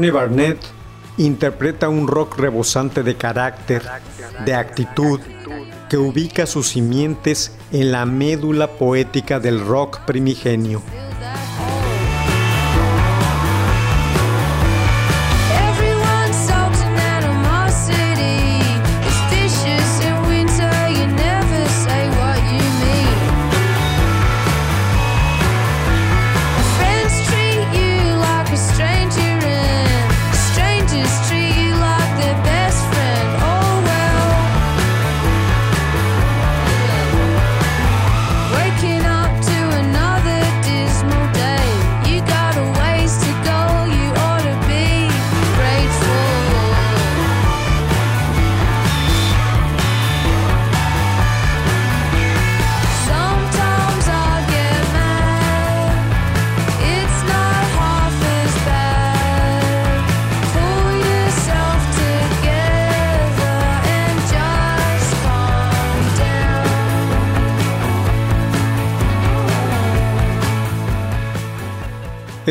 Courtney Barnett interpreta un rock rebosante de carácter, de actitud, que ubica sus simientes en la médula poética del rock primigenio.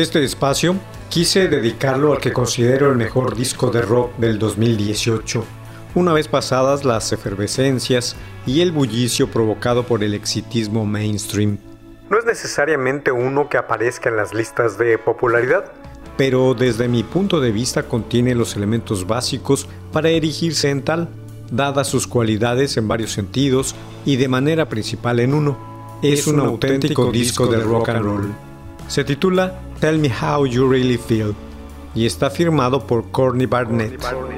Este espacio quise dedicarlo al que considero el mejor disco de rock del 2018, una vez pasadas las efervescencias y el bullicio provocado por el exitismo mainstream. No es necesariamente uno que aparezca en las listas de popularidad, pero desde mi punto de vista contiene los elementos básicos para erigirse en tal, dadas sus cualidades en varios sentidos y de manera principal en uno. Es un auténtico disco de rock and roll. Se titula Tell Me How You Really Feel y está firmado por Courtney Barnett. What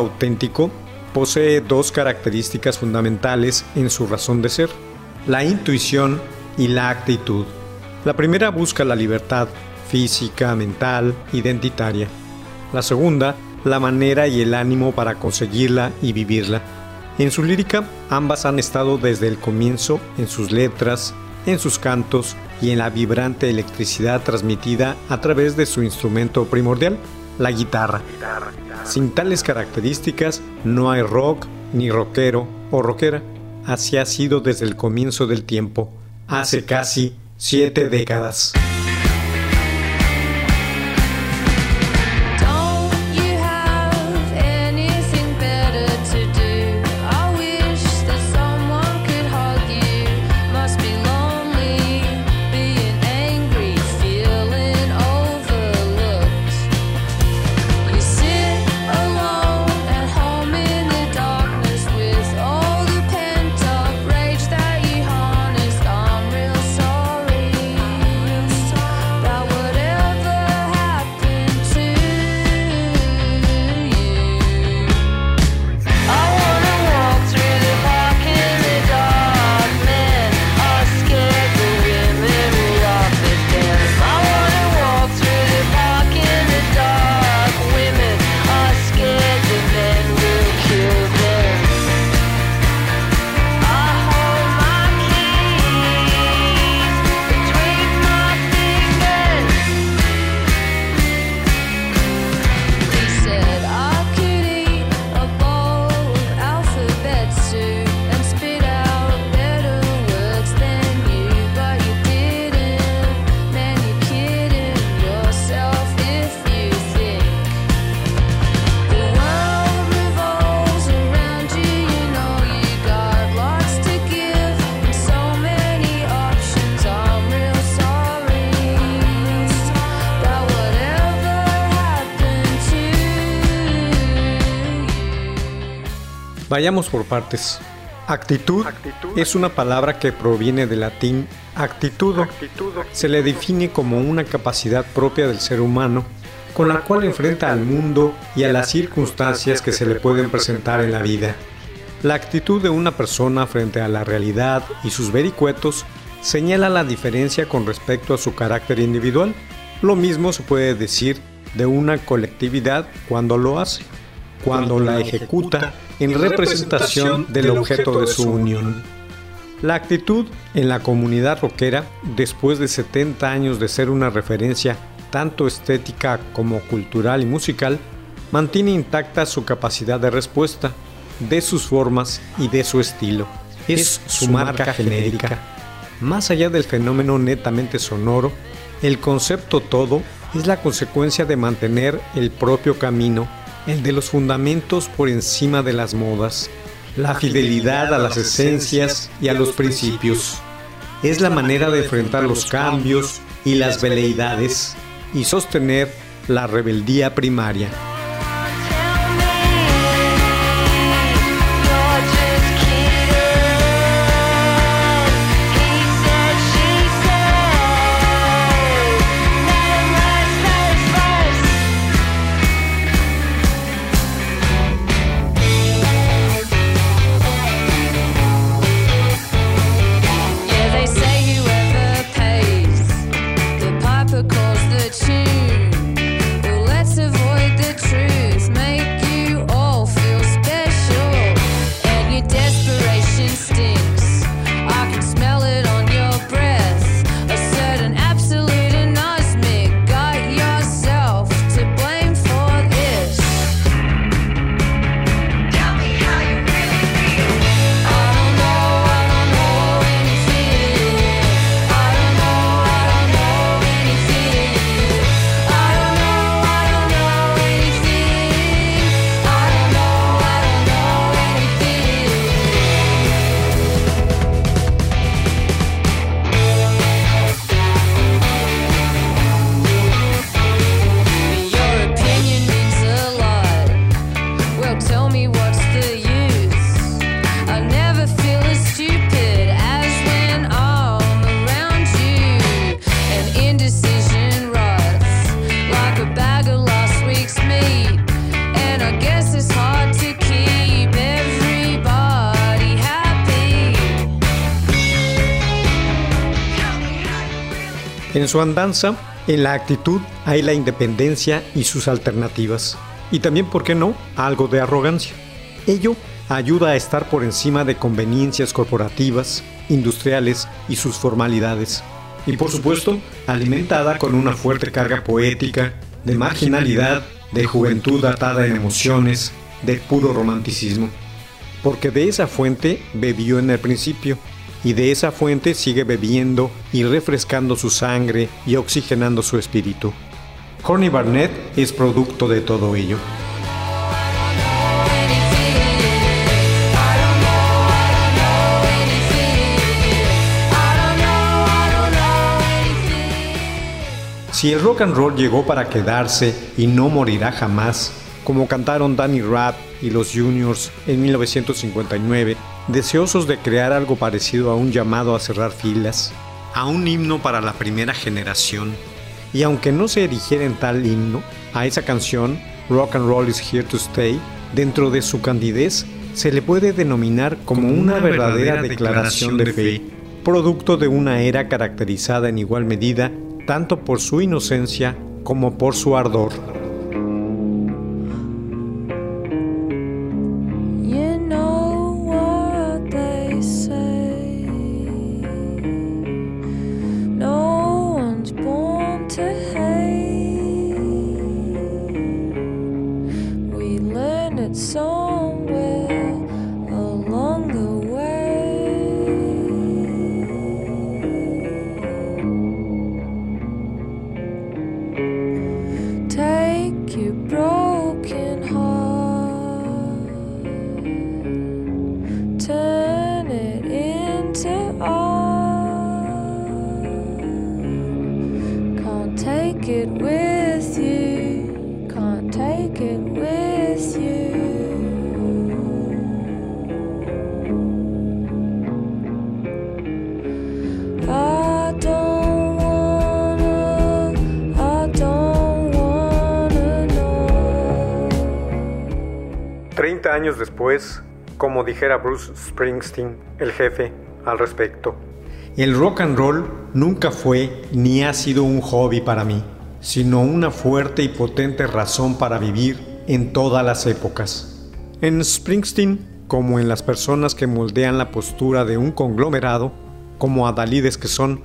auténtico posee dos características fundamentales en su razón de ser, la intuición y la actitud. La primera busca la libertad física, mental, identitaria. La segunda, la manera y el ánimo para conseguirla y vivirla. En su lírica, ambas han estado desde el comienzo en sus letras, en sus cantos y en la vibrante electricidad transmitida a través de su instrumento primordial, la guitarra. Sin tales características no hay rock, ni rockero o rockera. Así ha sido desde el comienzo del tiempo, hace casi siete décadas. Vayamos por partes. Actitud es una palabra que proviene del latín actitudo. Se le define como una capacidad propia del ser humano con la cual enfrenta al mundo y a las circunstancias que se le pueden presentar en la vida. La actitud de una persona frente a la realidad y sus vericuetos señala la diferencia con respecto a su carácter individual. Lo mismo se puede decir de una colectividad cuando lo hace, cuando la ejecuta en representación del objeto de su unión. La actitud en la comunidad rockera, después de 70 años de ser una referencia tanto estética como cultural y musical, mantiene intacta su capacidad de respuesta, de sus formas y de su estilo. Es su marca genérica. Más allá del fenómeno netamente sonoro, el concepto todo es la consecuencia de mantener el propio camino, el de los fundamentos por encima de las modas, la fidelidad a las esencias y a los principios. Es la manera de enfrentar los cambios y las veleidades y sostener la rebeldía primaria. En su andanza, en la actitud hay la independencia y sus alternativas. Y también, ¿por qué no?, algo de arrogancia. Ello ayuda a estar por encima de conveniencias corporativas, industriales y sus formalidades. Y por supuesto, alimentada con una fuerte carga poética, de marginalidad, de juventud atada en emociones, de puro romanticismo. Porque de esa fuente bebió en el principio, y de esa fuente sigue bebiendo y refrescando su sangre y oxigenando su espíritu. Corny Barnett es producto de todo ello. Si el rock and roll llegó para quedarse y no morirá jamás, como cantaron Danny Rapp y los Juniors en 1959, deseosos de crear algo parecido a un llamado a cerrar filas, a un himno para la primera generación, y aunque no se erigiera en tal himno, a esa canción, Rock and Roll is Here to Stay, dentro de su candidez, se le puede denominar como una verdadera declaración de fe, producto de una era caracterizada en igual medida tanto por su inocencia como por su ardor. Después, como dijera Bruce Springsteen, el jefe, al respecto. El rock and roll nunca fue ni ha sido un hobby para mí, sino una fuerte y potente razón para vivir en todas las épocas. En Springsteen, como en las personas que moldean la postura de un conglomerado, como adalides que son,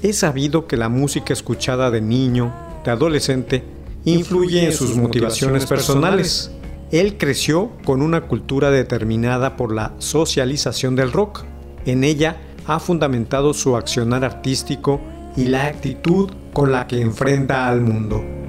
he sabido que la música escuchada de niño, de adolescente, influye en sus motivaciones personales. Él creció con una cultura determinada por la socialización del rock. En ella ha fundamentado su accionar artístico y la actitud con la que enfrenta al mundo.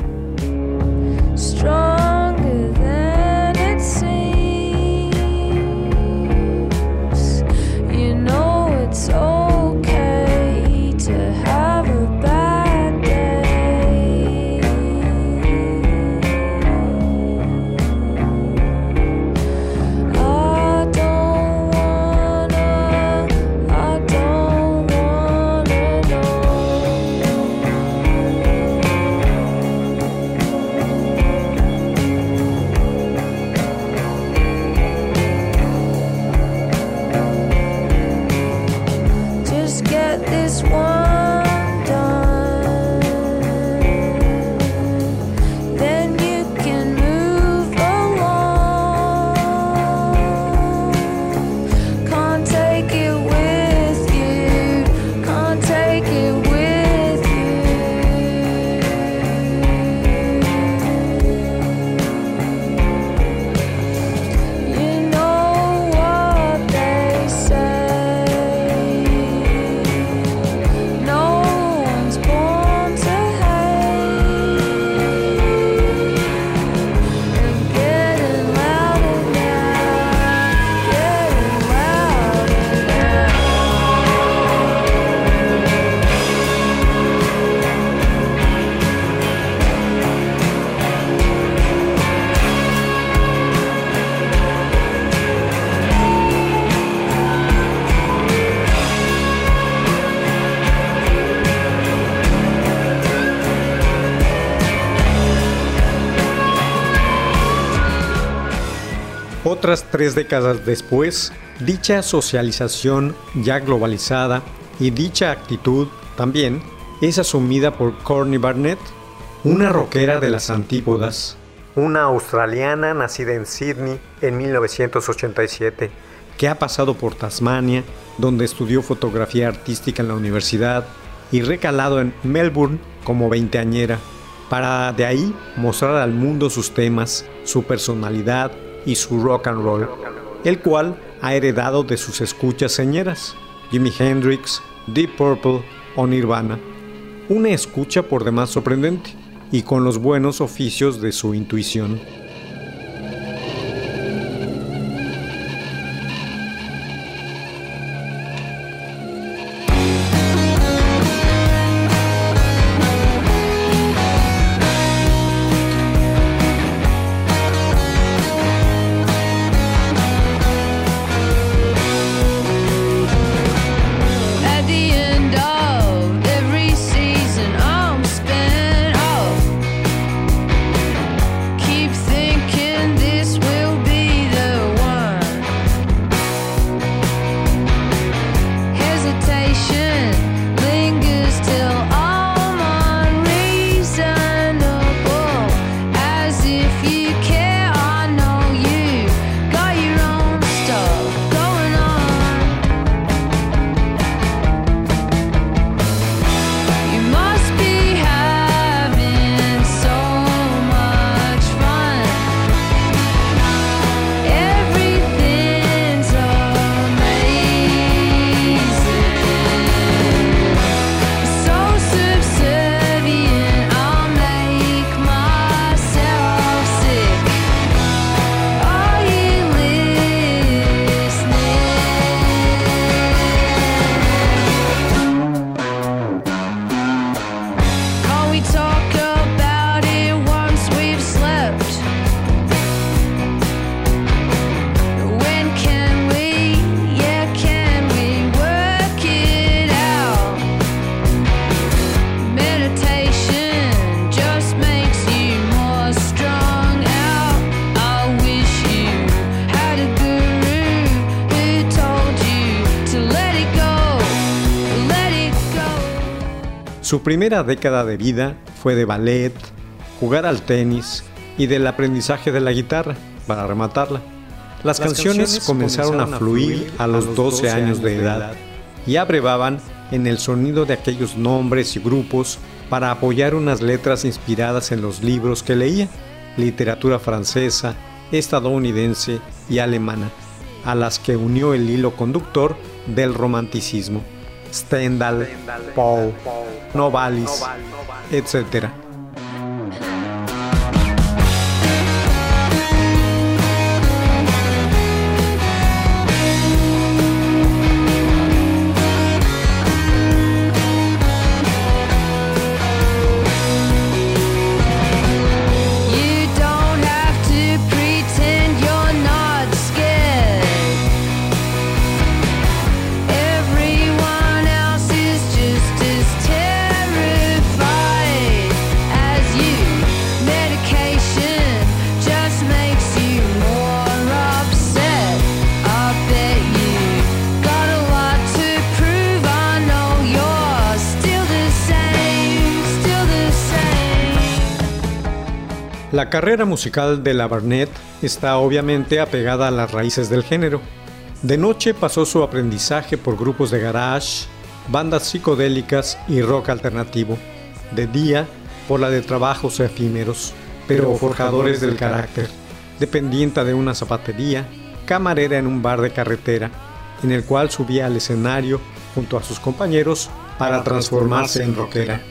Otras tres décadas después, dicha socialización ya globalizada y dicha actitud también es asumida por Courtney Barnett, una rockera de las antípodas, una australiana nacida en Sydney en 1987, que ha pasado por Tasmania, donde estudió fotografía artística en la universidad, y recalado en Melbourne como veinteañera, para de ahí mostrar al mundo sus temas, su personalidad y su rock and roll, el cual ha heredado de sus escuchas señeras, Jimi Hendrix, Deep Purple o Nirvana. Una escucha por demás sorprendente y con los buenos oficios de su intuición. Su primera década de vida fue de ballet, jugar al tenis y del aprendizaje de la guitarra, para rematarla. Las, canciones, comenzaron, a fluir a los 12 años de edad y abrevaban en el sonido de aquellos nombres y grupos para apoyar unas letras inspiradas en los libros que leía, literatura francesa, estadounidense y alemana, a las que unió el hilo conductor del romanticismo. Stendhal, Poe, Novalis, etc. La carrera musical de la Barnett está obviamente apegada a las raíces del género. De noche pasó su aprendizaje por grupos de garage, bandas psicodélicas y rock alternativo. De día, por la de trabajos efímeros, pero forjadores del carácter. Dependienta de una zapatería, camarera en un bar de carretera, en el cual subía al escenario junto a sus compañeros para transformarse en rockera.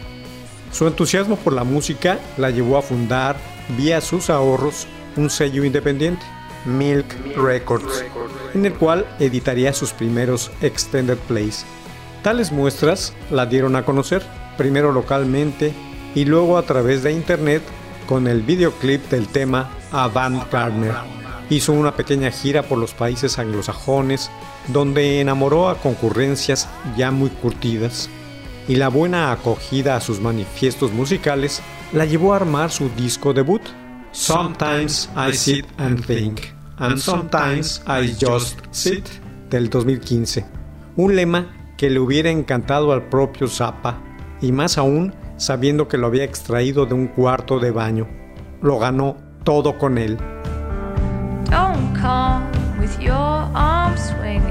Su entusiasmo por la música la llevó a fundar, vía sus ahorros, un sello independiente, Milk Records, en el cual editaría sus primeros extended plays. Tales muestras la dieron a conocer, primero localmente y luego a través de internet con el videoclip del tema Avant Gardener. Hizo una pequeña gira por los países anglosajones donde enamoró a concurrencias ya muy curtidas y la buena acogida a sus manifiestos musicales la llevó a armar su disco debut, Sometimes I Sit and Think, and Sometimes I Just Sit, del 2015. Un lema que le hubiera encantado al propio Zappa, y más aún sabiendo que lo había extraído de un cuarto de baño. Lo ganó todo con él. Don't come with your arms swinging,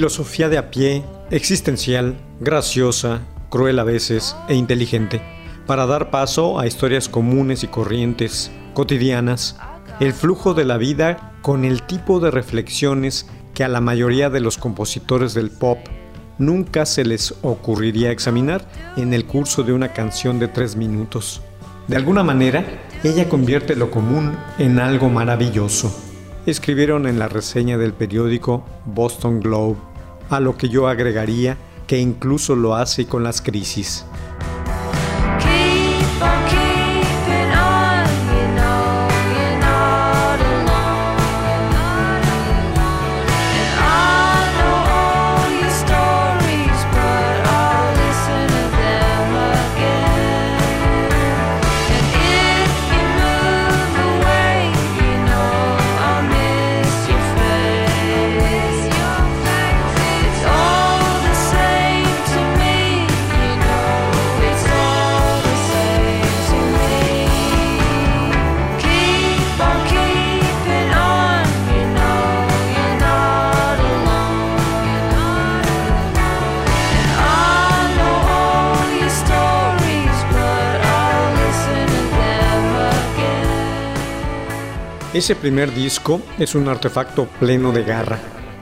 Filosofía de a pie, existencial, graciosa, cruel a veces e inteligente, para dar paso a historias comunes y corrientes, cotidianas, el flujo de la vida con el tipo de reflexiones que a la mayoría de los compositores del pop nunca se les ocurriría examinar en el curso de una canción de tres minutos. De alguna manera, ella convierte lo común en algo maravilloso escribieron en la reseña del periódico Boston Globe, a lo que yo agregaría que incluso lo hace con las crisis. Ese primer disco es un artefacto pleno de garra,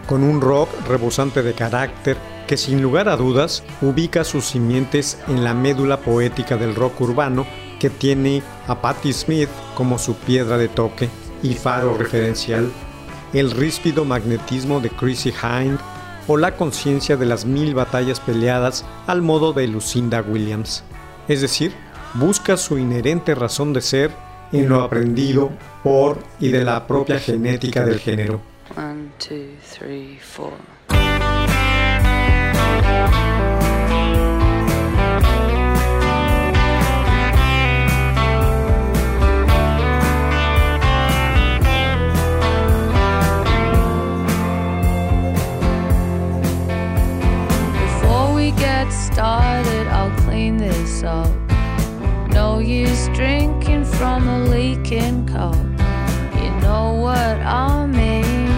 con un rock rebosante de carácter que sin lugar a dudas ubica sus simientes en la médula poética del rock urbano que tiene a Patti Smith como su piedra de toque y faro referencial, el ríspido magnetismo de Chrissy Hind o la conciencia de las mil batallas peleadas al modo de Lucinda Williams. Es decir, busca su inherente razón de ser en lo aprendido por y de la propia genética del género. One, two, three, four. Before we get started, I'll clean this up. No use drinking from a leaking cup. You know what I mean?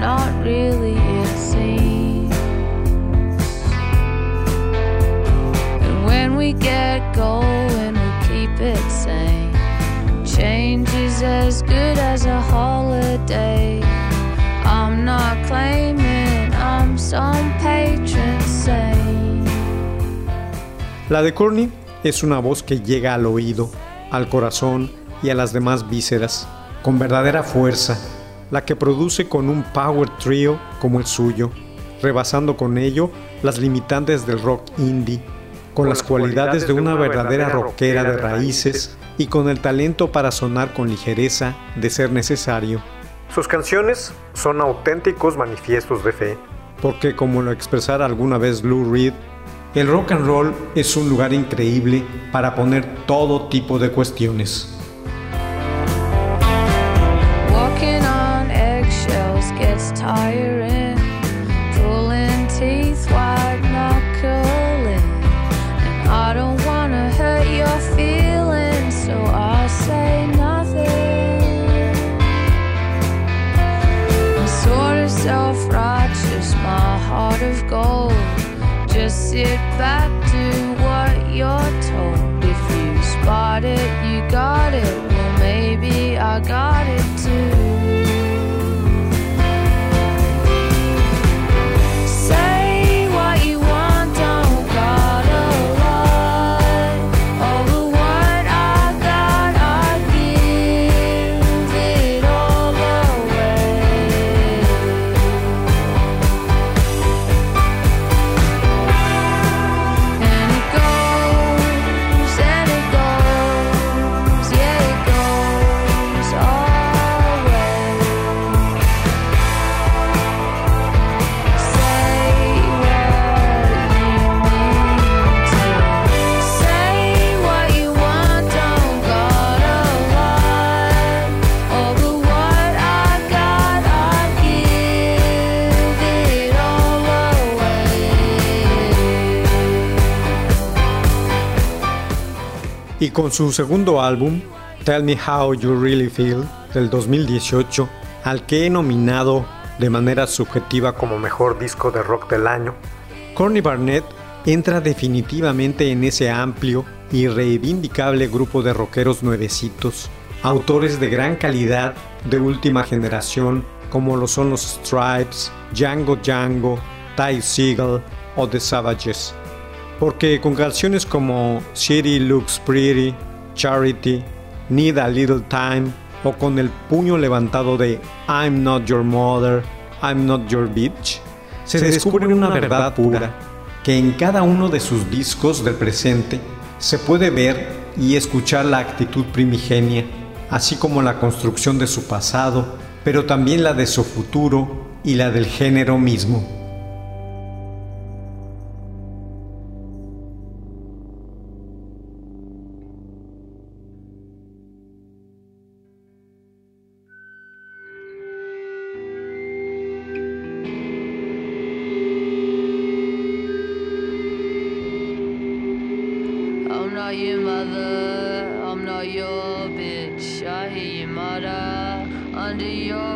Not really, it seems. And when we get going, we'll keep it sane. Change is as good as a holiday. I'm not claiming I'm some patron saint. La de Courtney es una voz que llega al oído, al corazón y a las demás vísceras, con verdadera fuerza, la que produce con un power trio como el suyo, rebasando con ello las limitantes del rock indie, con las cualidades de una verdadera rockera de raíces y con el talento para sonar con ligereza de ser necesario. Sus canciones son auténticos manifiestos de fe, porque como lo expresara alguna vez Lou Reed, el rock and roll es un lugar increíble para poner todo tipo de cuestiones. Walking on eggshells gets tiring. Pulling teeth white knuckling. And I don't wanna hurt your feelings, so I'll say nothing. I'm sort of self righteous, my heart of gold. Sit back, do what you're told. If you spot it, you got it. Well, maybe I got it too. Con su segundo álbum, Tell Me How You Really Feel, del 2018, al que he nominado de manera subjetiva como mejor disco de rock del año, Corny Barnett entra definitivamente en ese amplio y reivindicable grupo de rockeros nuevecitos, autores de gran calidad de última generación como lo son los Stripes, Django Django, Ty Seagal o The Savages porque con canciones como City Looks Pretty, Charity, Need a Little Time o con el puño levantado de I'm Not Your Mother, I'm Not Your Bitch, se, descubre una verdad pura que en cada uno de sus discos del presente se puede ver y escuchar la actitud primigenia, así como la construcción de su pasado, pero también la de su futuro y la del género mismo. Under your